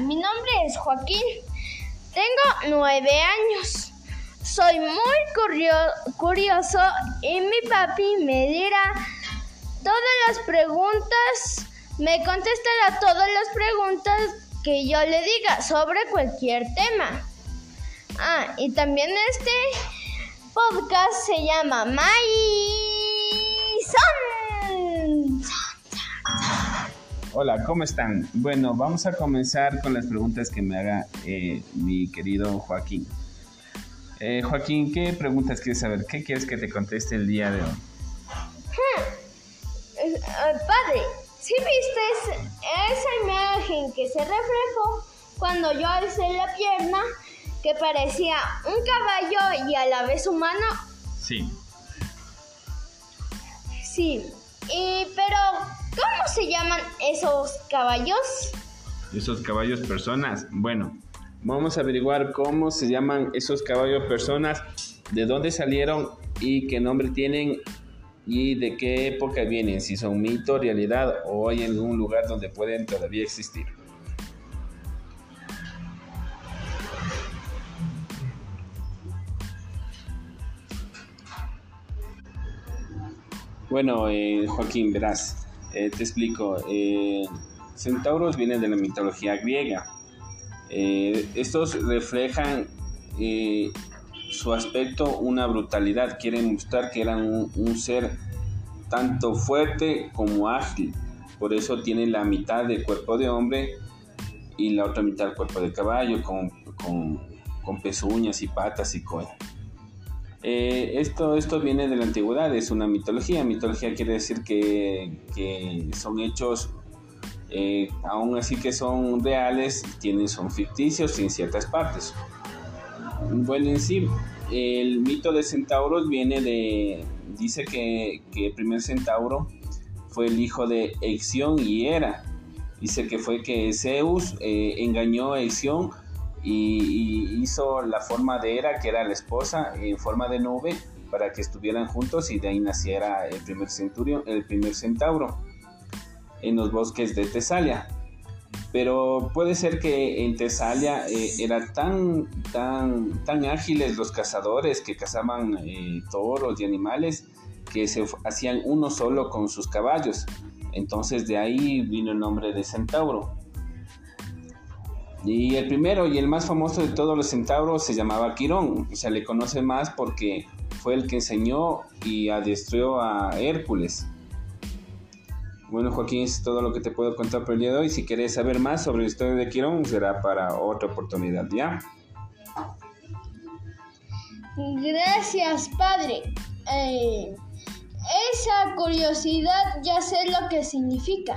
mi nombre es Joaquín. Tengo nueve años. Soy muy curioso y mi papi me dirá todas las preguntas, me contestará todas las preguntas que yo le diga sobre cualquier tema. Ah, y también este podcast se llama Maison. Hola, ¿cómo están? Bueno, vamos a comenzar con las preguntas que me haga eh, mi querido Joaquín. Eh, Joaquín, ¿qué preguntas quieres saber? ¿Qué quieres que te conteste el día de hoy? Hmm. Eh, padre, ¿sí viste esa imagen que se reflejó cuando yo alcé la pierna que parecía un caballo y a la vez humano? Sí. Sí. Y pero ¿cómo se llaman esos caballos? Esos caballos personas. Bueno, vamos a averiguar cómo se llaman esos caballos personas, de dónde salieron y qué nombre tienen y de qué época vienen, si son mito, realidad o hay algún lugar donde pueden todavía existir. Bueno, eh, Joaquín, verás, eh, te explico. Eh, centauros vienen de la mitología griega. estos reflejan su aspecto una brutalidad. Quieren mostrar que eran un, ser tanto fuerte como ágil. Por eso tienen la mitad del cuerpo de hombre y la otra mitad del cuerpo de caballo, con, con pezuñas y patas y cola. Eh, esto, esto viene de la antigüedad, es una mitología. Mitología quiere decir que, son hechos, eh, aún así que son reales, tienen, son ficticios en ciertas partes. Bueno, en sí, el mito de centauros viene de, dice que, el primer centauro fue el hijo de Exión y Hera. Dice que fue que Zeus eh, engañó a Exión y, hizo la forma de Hera, que era la esposa, en forma de nube para que estuvieran juntos y de ahí naciera el primer el primer centauro en los bosques de Tesalia. Pero puede ser que en Tesalia eh, eran tan, tan, tan ágiles los cazadores que cazaban eh, toros y animales que se hacían uno solo con sus caballos. Entonces de ahí vino el nombre de centauro. Y el primero y el más famoso de todos los centauros se llamaba Quirón. Se le conoce más porque fue el que enseñó y adiestró a Hércules. Bueno, Joaquín, es todo lo que te puedo contar por el día de hoy. Si quieres saber más sobre la historia de Quirón, será para otra oportunidad, ¿ya? Gracias, padre. Eh, esa curiosidad ya sé lo que significa.